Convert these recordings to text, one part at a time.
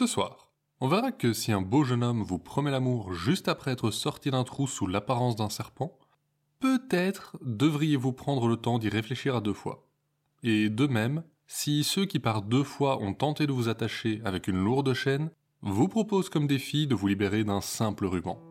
Ce soir, on verra que si un beau jeune homme vous promet l'amour juste après être sorti d'un trou sous l'apparence d'un serpent, peut-être devriez-vous prendre le temps d'y réfléchir à deux fois. Et de même, si ceux qui par deux fois ont tenté de vous attacher avec une lourde chaîne vous proposent comme défi de vous libérer d'un simple ruban.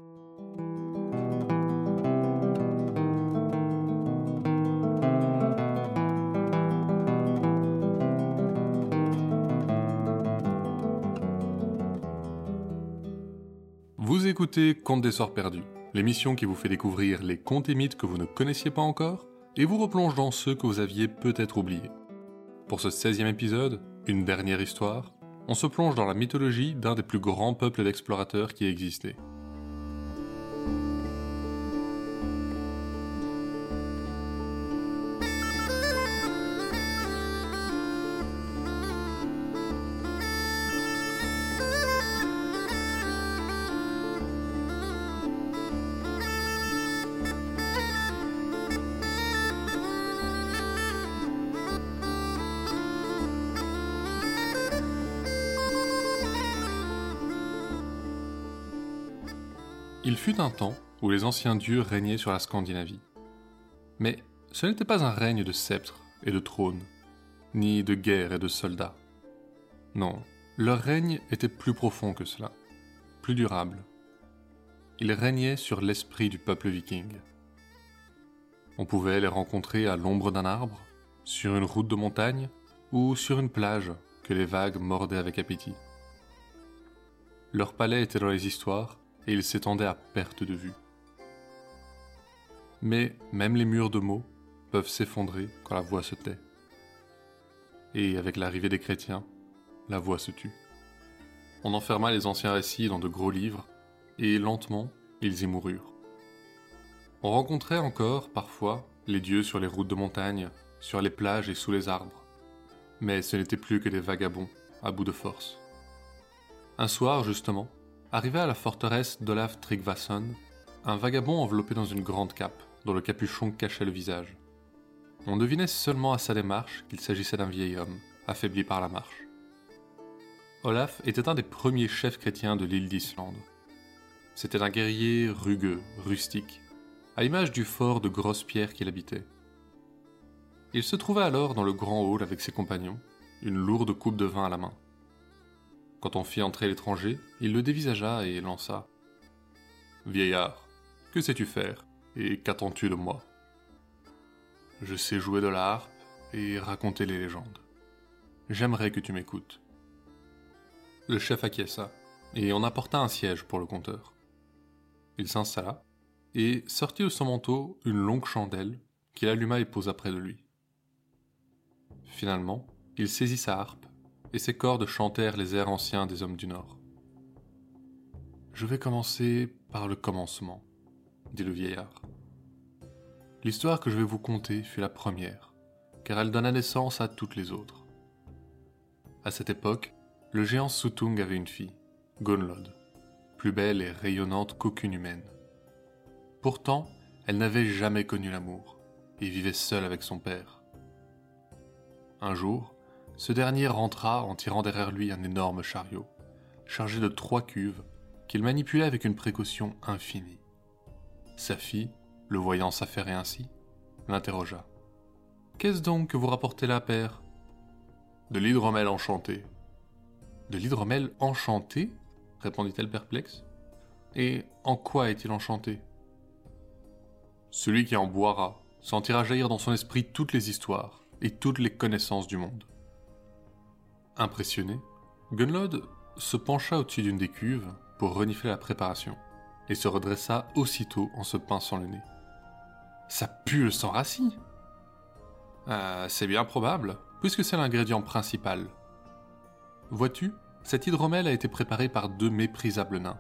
Écoutez Contes des Sorts Perdus, l'émission qui vous fait découvrir les contes et mythes que vous ne connaissiez pas encore et vous replonge dans ceux que vous aviez peut-être oubliés. Pour ce 16e épisode, une dernière histoire, on se plonge dans la mythologie d'un des plus grands peuples d'explorateurs qui existait. Il fut un temps où les anciens dieux régnaient sur la Scandinavie. Mais ce n'était pas un règne de sceptres et de trônes, ni de guerres et de soldats. Non, leur règne était plus profond que cela, plus durable. Ils régnaient sur l'esprit du peuple viking. On pouvait les rencontrer à l'ombre d'un arbre, sur une route de montagne ou sur une plage que les vagues mordaient avec appétit. Leur palais était dans les histoires et il s'étendait à perte de vue. Mais même les murs de mots peuvent s'effondrer quand la voix se tait. Et avec l'arrivée des chrétiens, la voix se tue. On enferma les anciens récits dans de gros livres, et lentement, ils y moururent. On rencontrait encore, parfois, les dieux sur les routes de montagne, sur les plages et sous les arbres. Mais ce n'était plus que des vagabonds, à bout de force. Un soir, justement, Arrivé à la forteresse d'Olaf Tryggvason, un vagabond enveloppé dans une grande cape, dont le capuchon cachait le visage. On devinait seulement à sa démarche qu'il s'agissait d'un vieil homme, affaibli par la marche. Olaf était un des premiers chefs chrétiens de l'île d'Islande. C'était un guerrier rugueux, rustique, à l'image du fort de grosses pierres qu'il habitait. Il se trouvait alors dans le grand hall avec ses compagnons, une lourde coupe de vin à la main. Quand on fit entrer l'étranger, il le dévisagea et lança. Vieillard, que sais-tu faire et qu'attends-tu de moi? Je sais jouer de la harpe et raconter les légendes. J'aimerais que tu m'écoutes. Le chef acquiesça et on apporta un siège pour le conteur. Il s'installa et sortit de son manteau une longue chandelle qu'il alluma et posa près de lui. Finalement, il saisit sa harpe et ses cordes chantèrent les airs anciens des hommes du Nord. Je vais commencer par le commencement, dit le vieillard. L'histoire que je vais vous conter fut la première, car elle donna naissance à toutes les autres. À cette époque, le géant Sutung avait une fille, Gonlod, plus belle et rayonnante qu'aucune humaine. Pourtant, elle n'avait jamais connu l'amour et vivait seule avec son père. Un jour, ce dernier rentra en tirant derrière lui un énorme chariot, chargé de trois cuves, qu'il manipulait avec une précaution infinie. Sa fille, le voyant s'affairer ainsi, l'interrogea. Qu'est-ce donc que vous rapportez là, père De l'hydromel enchanté. De l'hydromel enchanté? répondit-elle perplexe. Et en quoi est-il enchanté Celui qui en boira sentira jaillir dans son esprit toutes les histoires et toutes les connaissances du monde. Impressionné, Gunlod se pencha au-dessus d'une des cuves pour renifler la préparation, et se redressa aussitôt en se pinçant le nez. Ça pue le sang rassis euh, C'est bien probable, puisque c'est l'ingrédient principal. Vois-tu, cet hydromel a été préparé par deux méprisables nains,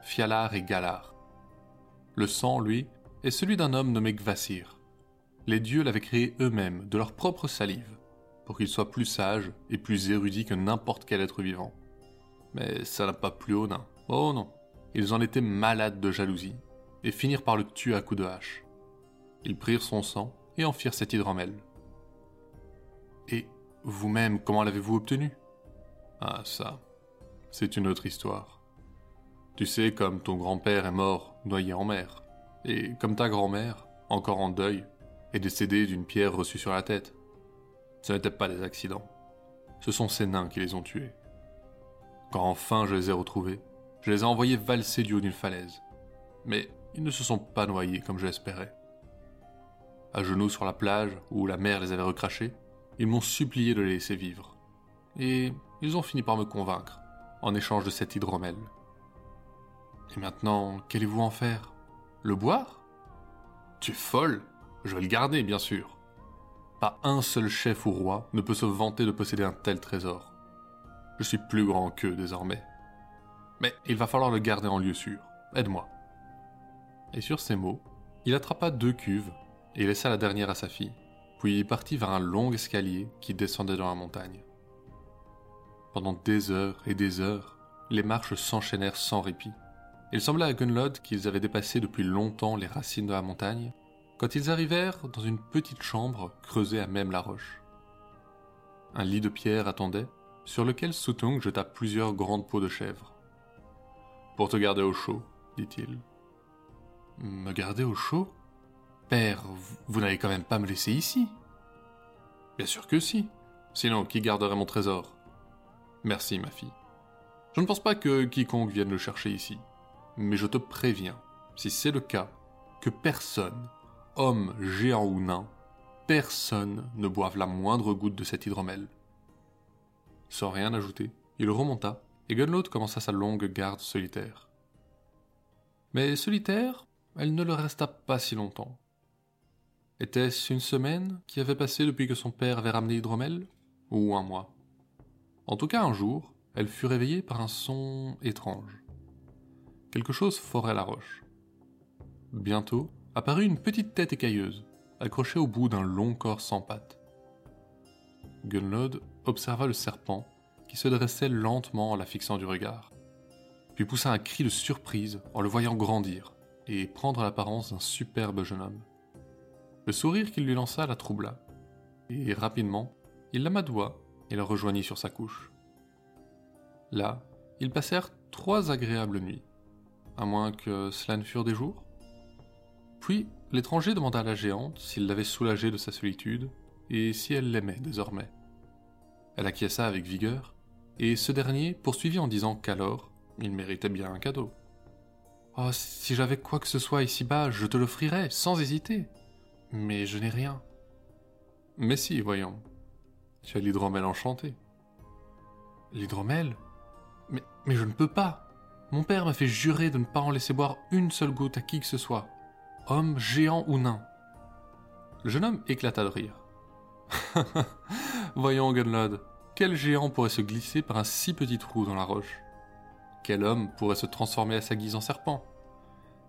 Fialar et Galar. Le sang, lui, est celui d'un homme nommé Gvasir. Les dieux l'avaient créé eux-mêmes, de leur propre salive pour qu'il soit plus sage et plus érudit que n'importe quel être vivant. Mais ça n'a pas plu aux nains. Oh non, ils en étaient malades de jalousie, et finirent par le tuer à coups de hache. Ils prirent son sang et en firent cet hydromel. Et vous-même, comment l'avez-vous obtenu? Ah ça, c'est une autre histoire. Tu sais, comme ton grand-père est mort noyé en mer, et comme ta grand-mère, encore en deuil, est décédée d'une pierre reçue sur la tête. Ce n'étaient pas des accidents. Ce sont ces nains qui les ont tués. Quand enfin je les ai retrouvés, je les ai envoyés valser du haut d'une falaise. Mais ils ne se sont pas noyés comme je l'espérais. À genoux sur la plage, où la mer les avait recrachés, ils m'ont supplié de les laisser vivre. Et ils ont fini par me convaincre, en échange de cet hydromel. Et maintenant, qu'allez-vous en faire? Le boire? Tu es folle? Je vais le garder, bien sûr. Pas un seul chef ou roi ne peut se vanter de posséder un tel trésor. Je suis plus grand qu'eux désormais. Mais il va falloir le garder en lieu sûr. Aide-moi. Et sur ces mots, il attrapa deux cuves et laissa la dernière à sa fille, puis il partit vers un long escalier qui descendait dans la montagne. Pendant des heures et des heures, les marches s'enchaînèrent sans répit. Il semblait à Gunlod qu'ils avaient dépassé depuis longtemps les racines de la montagne, quand ils arrivèrent dans une petite chambre creusée à même la roche. Un lit de pierre attendait, sur lequel Sutung jeta plusieurs grandes peaux de chèvre. Pour te garder au chaud, dit-il. Me garder au chaud? Père, vous, n'allez quand même pas me laisser ici? Bien sûr que si. Sinon, qui garderait mon trésor? Merci, ma fille. Je ne pense pas que quiconque vienne le chercher ici. Mais je te préviens, si c'est le cas, que personne, homme, géant ou nain, personne ne boive la moindre goutte de cet hydromel. Sans rien ajouter, il remonta, et Gunload commença sa longue garde solitaire. Mais solitaire, elle ne le resta pas si longtemps. Était-ce une semaine qui avait passé depuis que son père avait ramené Hydromel Ou un mois? En tout cas, un jour, elle fut réveillée par un son étrange. Quelque chose forait la roche. Bientôt, apparut une petite tête écailleuse, accrochée au bout d'un long corps sans pattes. Gunlod observa le serpent qui se dressait lentement en la fixant du regard, puis poussa un cri de surprise en le voyant grandir et prendre l'apparence d'un superbe jeune homme. Le sourire qu'il lui lança la troubla, et rapidement, il l'amadoua et le rejoignit sur sa couche. Là, ils passèrent trois agréables nuits, à moins que cela ne furent des jours. Puis, l'étranger demanda à la géante s'il l'avait soulagée de sa solitude et si elle l'aimait désormais. Elle acquiesça avec vigueur, et ce dernier poursuivit en disant qu'alors, il méritait bien un cadeau. Oh, si j'avais quoi que ce soit ici-bas, je te l'offrirais, sans hésiter. Mais je n'ai rien. Mais si, voyons. Tu as l'hydromel enchanté. L'hydromel? Mais, mais je ne peux pas. Mon père m'a fait jurer de ne pas en laisser boire une seule goutte à qui que ce soit, homme, géant ou nain. Le jeune homme éclata de rire. Voyons, Gunlod, quel géant pourrait se glisser par un si petit trou dans la roche? Quel homme pourrait se transformer à sa guise en serpent?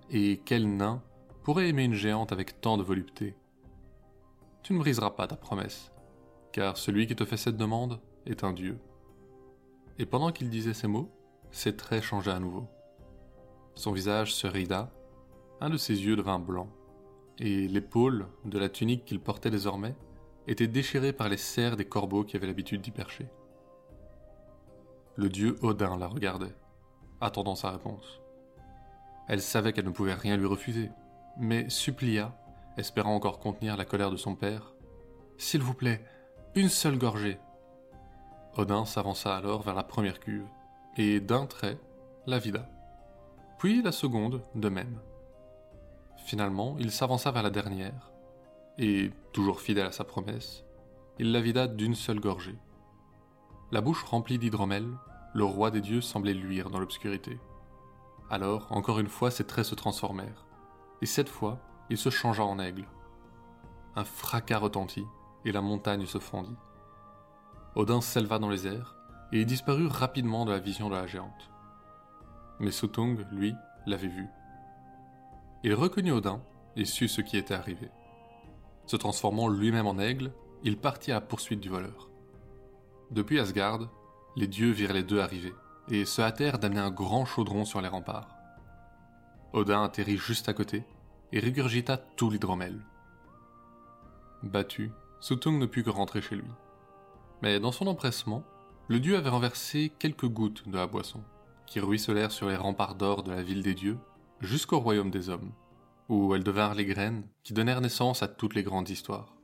Et quel nain pourrait aimer une géante avec tant de volupté? Tu ne briseras pas ta promesse, car celui qui te fait cette demande est un dieu. Et pendant qu'il disait ces mots, ses traits changeaient à nouveau. Son visage se rida, un de ses yeux devint blanc, et l'épaule de la tunique qu'il portait désormais était déchirée par les serres des corbeaux qui avaient l'habitude d'y percher. Le dieu Odin la regardait, attendant sa réponse. Elle savait qu'elle ne pouvait rien lui refuser, mais supplia, espérant encore contenir la colère de son père. S'il vous plaît, une seule gorgée. Odin s'avança alors vers la première cuve, et d'un trait, la vida. Puis la seconde, de même. Finalement, il s'avança vers la dernière, et, toujours fidèle à sa promesse, il la vida d'une seule gorgée. La bouche remplie d'hydromel, le roi des dieux semblait luire dans l'obscurité. Alors, encore une fois, ses traits se transformèrent et cette fois, il se changea en aigle. Un fracas retentit, et la montagne se fondit. Odin s'éleva dans les airs, et disparut rapidement de la vision de la géante. Mais Sutung, lui, l'avait vu. Il reconnut Odin et sut ce qui était arrivé. Se transformant lui-même en aigle, il partit à la poursuite du voleur. Depuis Asgard, les dieux virent les deux arriver, et se hâtèrent d'amener un grand chaudron sur les remparts. Odin atterrit juste à côté et régurgita tout l'hydromel. Battu, Sutung ne put que rentrer chez lui. Mais dans son empressement, le dieu avait renversé quelques gouttes de la boisson, qui ruisselèrent sur les remparts d'or de la ville des dieux, jusqu'au royaume des hommes, où elles devinrent les graines qui donnèrent naissance à toutes les grandes histoires.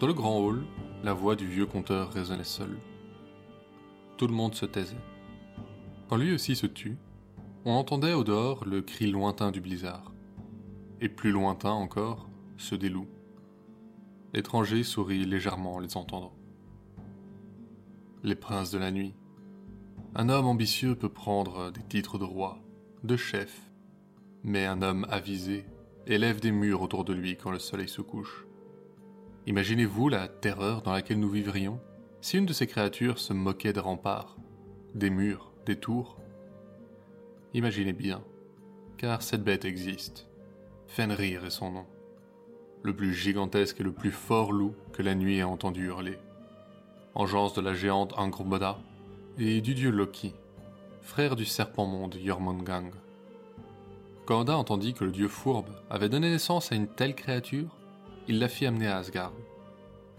Dans le grand hall, la voix du vieux conteur résonnait seule. Tout le monde se taisait. Quand lui aussi se tut, on entendait au dehors le cri lointain du blizzard. Et plus lointain encore, ceux des loups. L'étranger sourit légèrement en les entendant. Les princes de la nuit. Un homme ambitieux peut prendre des titres de roi, de chef, mais un homme avisé élève des murs autour de lui quand le soleil se couche. Imaginez-vous la terreur dans laquelle nous vivrions si une de ces créatures se moquait des remparts, des murs, des tours? Imaginez bien, car cette bête existe. Fenrir est son nom. Le plus gigantesque et le plus fort loup que la nuit ait entendu hurler. Engeance de la géante Angrboda et du dieu Loki, frère du serpent-monde Jormungand. Quand entendit que le dieu fourbe avait donné naissance à une telle créature, il la fit amener à Asgard.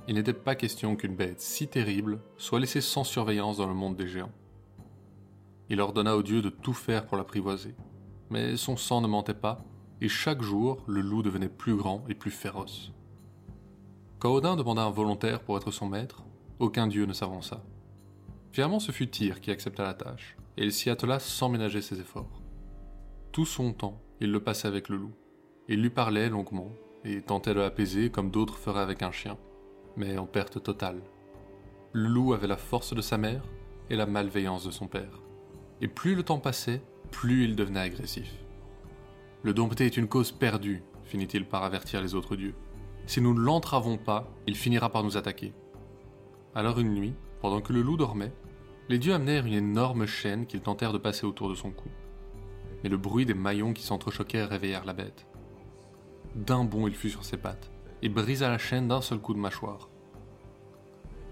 Il n'était pas question qu'une bête si terrible soit laissée sans surveillance dans le monde des géants. Il ordonna aux dieux de tout faire pour l'apprivoiser, mais son sang ne mentait pas, et chaque jour le loup devenait plus grand et plus féroce. Quand Odin demanda un volontaire pour être son maître, aucun dieu ne s'avança. Finalement, ce fut Tyr qui accepta la tâche, et il s'y attela sans ménager ses efforts. Tout son temps, il le passait avec le loup. Il lui parlait longuement, et tentait de l'apaiser comme d'autres feraient avec un chien, mais en perte totale. Le loup avait la force de sa mère et la malveillance de son père. Et plus le temps passait, plus il devenait agressif. Le dompter est une cause perdue, finit-il par avertir les autres dieux. Si nous ne l'entravons pas, il finira par nous attaquer. Alors une nuit, pendant que le loup dormait, les dieux amenèrent une énorme chaîne qu'ils tentèrent de passer autour de son cou. Mais le bruit des maillons qui s'entrechoquèrent réveillèrent la bête. D'un bond, il fut sur ses pattes et brisa la chaîne d'un seul coup de mâchoire.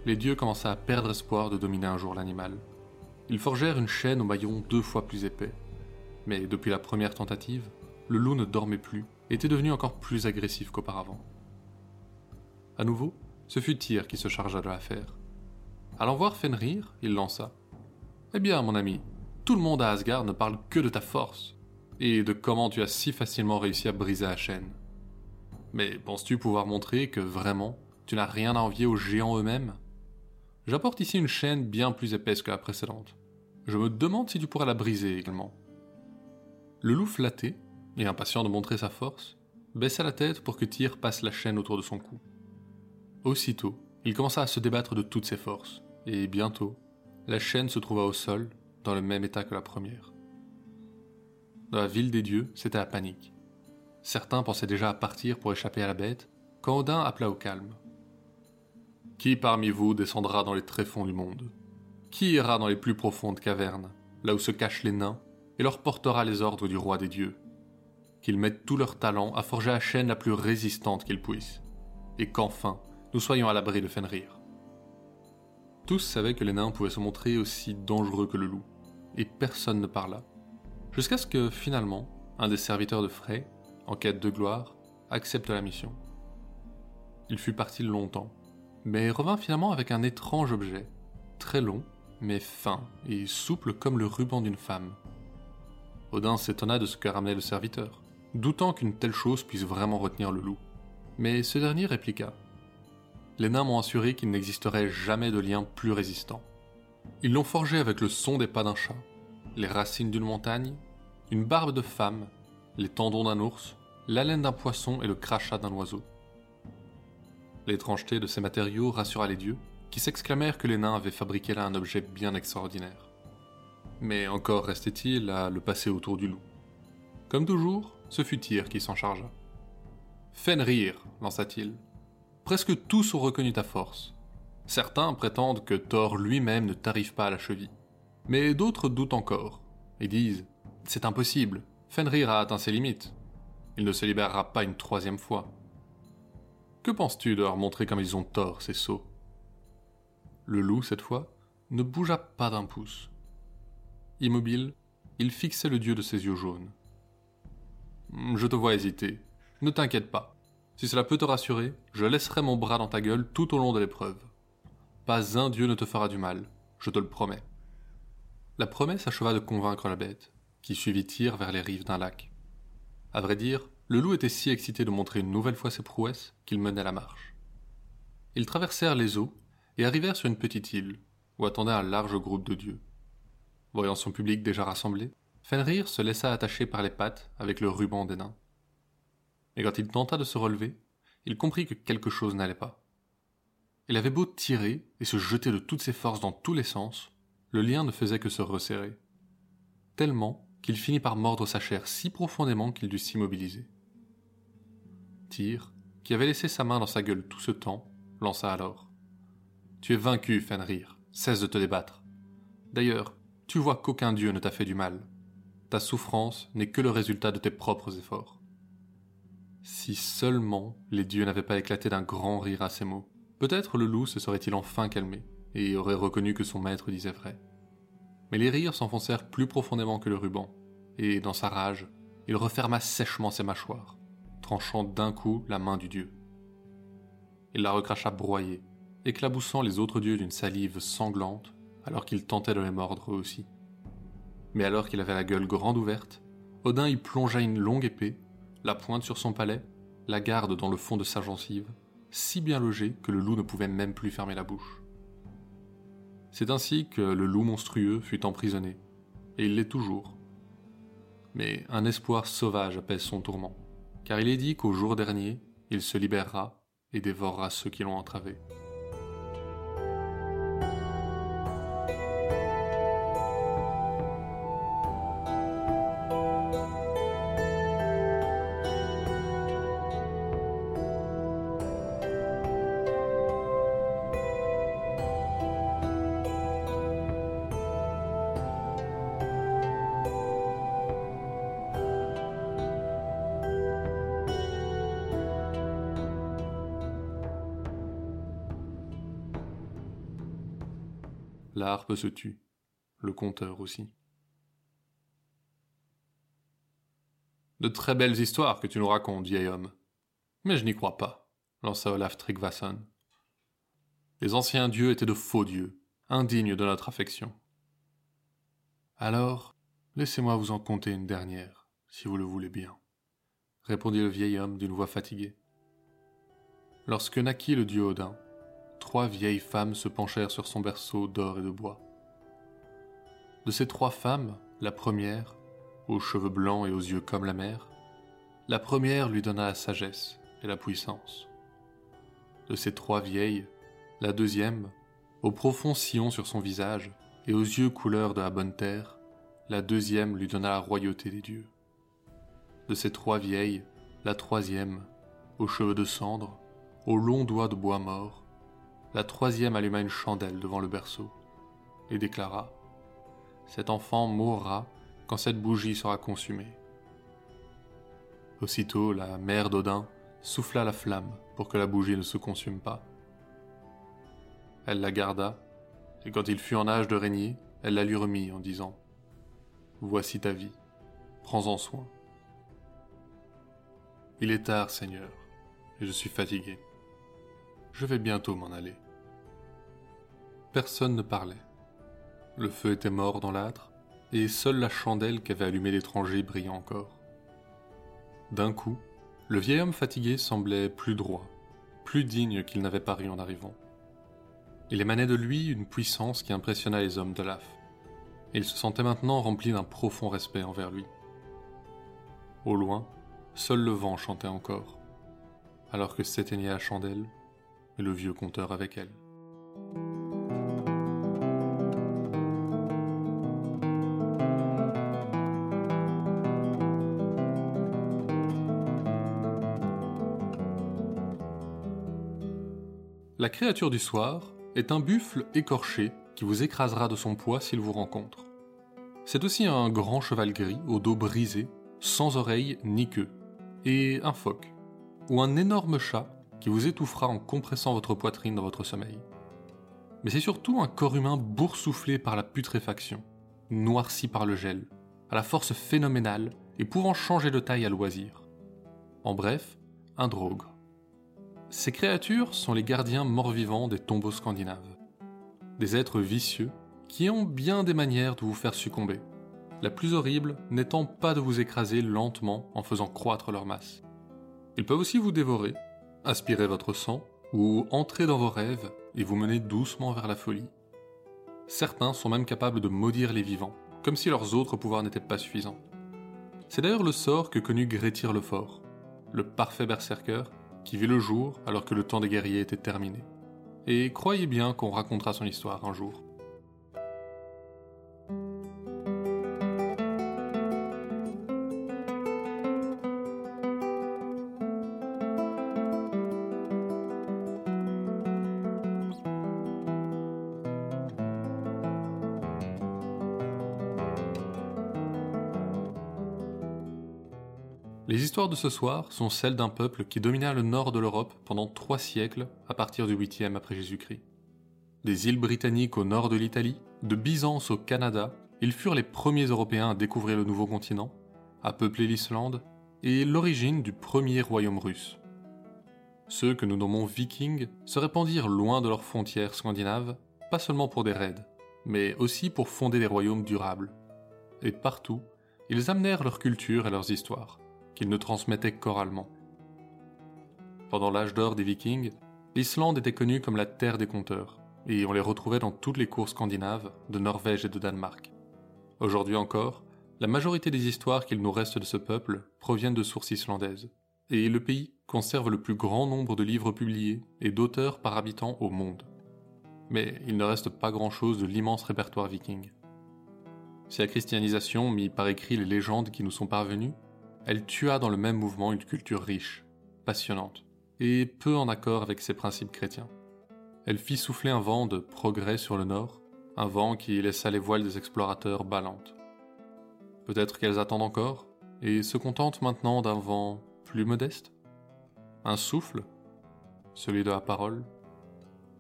Les dieux commençaient à perdre espoir de dominer un jour l'animal. Ils forgèrent une chaîne au maillon deux fois plus épais. Mais depuis la première tentative, le loup ne dormait plus et était devenu encore plus agressif qu'auparavant. À nouveau, ce fut Tyr qui se chargea de l'affaire. Allant voir Fenrir, il lança Eh bien, mon ami, tout le monde à Asgard ne parle que de ta force et de comment tu as si facilement réussi à briser la chaîne. Mais penses-tu pouvoir montrer que vraiment, tu n'as rien à envier aux géants eux-mêmes? J'apporte ici une chaîne bien plus épaisse que la précédente. Je me demande si tu pourras la briser également. Le loup flatté, et impatient de montrer sa force, baissa la tête pour que Tyr passe la chaîne autour de son cou. Aussitôt, il commença à se débattre de toutes ses forces, et bientôt, la chaîne se trouva au sol, dans le même état que la première. Dans la ville des dieux, c'était la panique. Certains pensaient déjà à partir pour échapper à la bête, quand Odin appela au calme. Qui parmi vous descendra dans les tréfonds du monde? Qui ira dans les plus profondes cavernes, là où se cachent les nains, et leur portera les ordres du roi des dieux? Qu'ils mettent tout leur talent à forger la chaîne la plus résistante qu'ils puissent, et qu'enfin nous soyons à l'abri de Fenrir. Tous savaient que les nains pouvaient se montrer aussi dangereux que le loup, et personne ne parla, jusqu'à ce que finalement, un des serviteurs de Frey, en quête de gloire, accepte la mission. Il fut parti longtemps, mais revint finalement avec un étrange objet, très long, mais fin et souple comme le ruban d'une femme. Odin s'étonna de ce que ramenait le serviteur, doutant qu'une telle chose puisse vraiment retenir le loup. Mais ce dernier répliqua. Les nains m'ont assuré qu'il n'existerait jamais de lien plus résistant. Ils l'ont forgé avec le son des pas d'un chat, les racines d'une montagne, une barbe de femme, les tendons d'un ours, l'haleine d'un poisson et le crachat d'un oiseau. L'étrangeté de ces matériaux rassura les dieux, qui s'exclamèrent que les nains avaient fabriqué là un objet bien extraordinaire. Mais encore restait-il à le passer autour du loup. Comme toujours, ce fut Tyr qui s'en chargea. Fenrir, lança-t-il. Presque tous ont reconnu ta force. Certains prétendent que Thor lui-même ne t'arrive pas à la cheville. Mais d'autres doutent encore, et disent C'est impossible, Fenrir a atteint ses limites. Il ne se libérera pas une troisième fois. Que penses-tu de leur montrer comme ils ont tort, ces sots? Le loup, cette fois, ne bougea pas d'un pouce. Immobile, il fixait le dieu de ses yeux jaunes. Je te vois hésiter. Ne t'inquiète pas. Si cela peut te rassurer, je laisserai mon bras dans ta gueule tout au long de l'épreuve. Pas un dieu ne te fera du mal, je te le promets. La promesse acheva de convaincre la bête, qui suivit Tyr vers les rives d'un lac. À vrai dire, le loup était si excité de montrer une nouvelle fois ses prouesses qu'il menait la marche. Ils traversèrent les eaux et arrivèrent sur une petite île, où attendait un large groupe de dieux. Voyant son public déjà rassemblé, Fenrir se laissa attacher par les pattes avec le ruban des nains. Mais quand il tenta de se relever, il comprit que quelque chose n'allait pas. Il avait beau tirer et se jeter de toutes ses forces dans tous les sens, le lien ne faisait que se resserrer. Tellement qu'il finit par mordre sa chair si profondément qu'il dut s'immobiliser. Tyr, qui avait laissé sa main dans sa gueule tout ce temps, lança alors. Tu es vaincu, Fenrir, cesse de te débattre. D'ailleurs, tu vois qu'aucun dieu ne t'a fait du mal. Ta souffrance n'est que le résultat de tes propres efforts. Si seulement les dieux n'avaient pas éclaté d'un grand rire à ces mots, peut-être le loup se serait-il enfin calmé, et aurait reconnu que son maître disait vrai. Mais les rires s'enfoncèrent plus profondément que le ruban, et dans sa rage, il referma sèchement ses mâchoires, tranchant d'un coup la main du dieu. Il la recracha broyée, éclaboussant les autres dieux d'une salive sanglante, alors qu'il tentait de les mordre eux aussi. Mais alors qu'il avait la gueule grande ouverte, Odin y plongea une longue épée, la pointe sur son palais, la garde dans le fond de sa gencive, si bien logée que le loup ne pouvait même plus fermer la bouche. C'est ainsi que le loup monstrueux fut emprisonné, et il l'est toujours. Mais un espoir sauvage apaise son tourment, car il est dit qu'au jour dernier, il se libérera et dévorera ceux qui l'ont entravé. La se tut, le conteur aussi. De très belles histoires que tu nous racontes, vieil homme. Mais je n'y crois pas, lança Olaf Tryggvason. Les anciens dieux étaient de faux dieux, indignes de notre affection. Alors, laissez-moi vous en conter une dernière, si vous le voulez bien, répondit le vieil homme d'une voix fatiguée. Lorsque naquit le dieu Odin, trois vieilles femmes se penchèrent sur son berceau d'or et de bois. De ces trois femmes, la première, aux cheveux blancs et aux yeux comme la mer, la première lui donna la sagesse et la puissance. De ces trois vieilles, la deuxième, au profond sillon sur son visage et aux yeux couleur de la bonne terre, la deuxième lui donna la royauté des dieux. De ces trois vieilles, la troisième, aux cheveux de cendre, aux longs doigts de bois mort, la troisième alluma une chandelle devant le berceau et déclara Cet enfant mourra quand cette bougie sera consumée. Aussitôt, la mère d'Odin souffla la flamme pour que la bougie ne se consume pas. Elle la garda, et quand il fut en âge de régner, elle la lui remit en disant Voici ta vie, prends-en soin. Il est tard, Seigneur, et je suis fatigué. Je vais bientôt m'en aller. Personne ne parlait. Le feu était mort dans l'âtre, et seule la chandelle qu'avait allumée l'étranger brillait encore. D'un coup, le vieil homme fatigué semblait plus droit, plus digne qu'il n'avait paru en arrivant. Il émanait de lui une puissance qui impressionna les hommes de l'AF, et il se sentait maintenant rempli d'un profond respect envers lui. Au loin, seul le vent chantait encore, alors que s'éteignait la chandelle le vieux conteur avec elle. La créature du soir est un buffle écorché qui vous écrasera de son poids s'il vous rencontre. C'est aussi un grand cheval gris au dos brisé, sans oreilles ni queue, et un phoque, ou un énorme chat qui vous étouffera en compressant votre poitrine dans votre sommeil. Mais c'est surtout un corps humain boursouflé par la putréfaction, noirci par le gel, à la force phénoménale et pouvant changer de taille à loisir. En bref, un drogue. Ces créatures sont les gardiens morts-vivants des tombeaux scandinaves. Des êtres vicieux qui ont bien des manières de vous faire succomber, la plus horrible n'étant pas de vous écraser lentement en faisant croître leur masse. Ils peuvent aussi vous dévorer, aspirer votre sang, ou entrer dans vos rêves et vous mener doucement vers la folie. Certains sont même capables de maudire les vivants, comme si leurs autres pouvoirs n'étaient pas suffisants. C'est d'ailleurs le sort que connut Grétir le Fort, le parfait berserker qui vit le jour alors que le temps des guerriers était terminé. Et croyez bien qu'on racontera son histoire un jour. Histoires de ce soir sont celles d'un peuple qui domina le nord de l'Europe pendant trois siècles à partir du 8e après Jésus-Christ. Des îles britanniques au nord de l'Italie, de Byzance au Canada, ils furent les premiers Européens à découvrir le nouveau continent, à peupler l'Islande et l'origine du premier royaume russe. Ceux que nous nommons vikings se répandirent loin de leurs frontières scandinaves, pas seulement pour des raids, mais aussi pour fonder des royaumes durables. Et partout, ils amenèrent leur culture et leurs histoires qu'ils ne transmettaient qu'oralement. Pendant l'âge d'or des Vikings, l'Islande était connue comme la terre des conteurs, et on les retrouvait dans toutes les cours scandinaves, de Norvège et de Danemark. Aujourd'hui encore, la majorité des histoires qu'il nous reste de ce peuple proviennent de sources islandaises, et le pays conserve le plus grand nombre de livres publiés et d'auteurs par habitant au monde. Mais il ne reste pas grand-chose de l'immense répertoire viking. Si la christianisation mit par écrit les légendes qui nous sont parvenues, elle tua dans le même mouvement une culture riche, passionnante, et peu en accord avec ses principes chrétiens. Elle fit souffler un vent de progrès sur le nord, un vent qui laissa les voiles des explorateurs ballantes. Peut-être qu'elles attendent encore, et se contentent maintenant d'un vent plus modeste? Un souffle? Celui de la parole?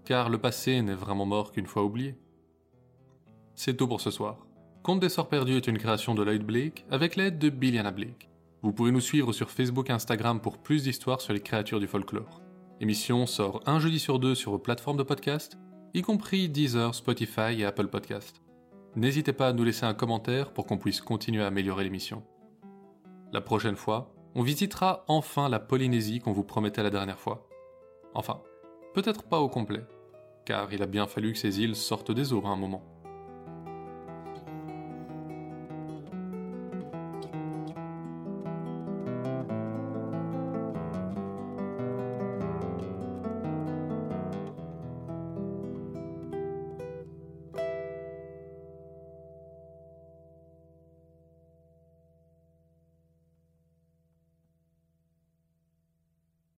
Car le passé n'est vraiment mort qu'une fois oublié. C'est tout pour ce soir. Conte des Sorts Perdus est une création de Lloyd Blake avec l'aide de Billiana Blake. Vous pouvez nous suivre sur Facebook et Instagram pour plus d'histoires sur les créatures du folklore. L'émission sort un jeudi sur deux sur vos plateformes de podcast, y compris Deezer, Spotify et Apple Podcast. N'hésitez pas à nous laisser un commentaire pour qu'on puisse continuer à améliorer l'émission. La prochaine fois, on visitera enfin la Polynésie qu'on vous promettait la dernière fois. Enfin, peut-être pas au complet, car il a bien fallu que ces îles sortent des eaux à un moment.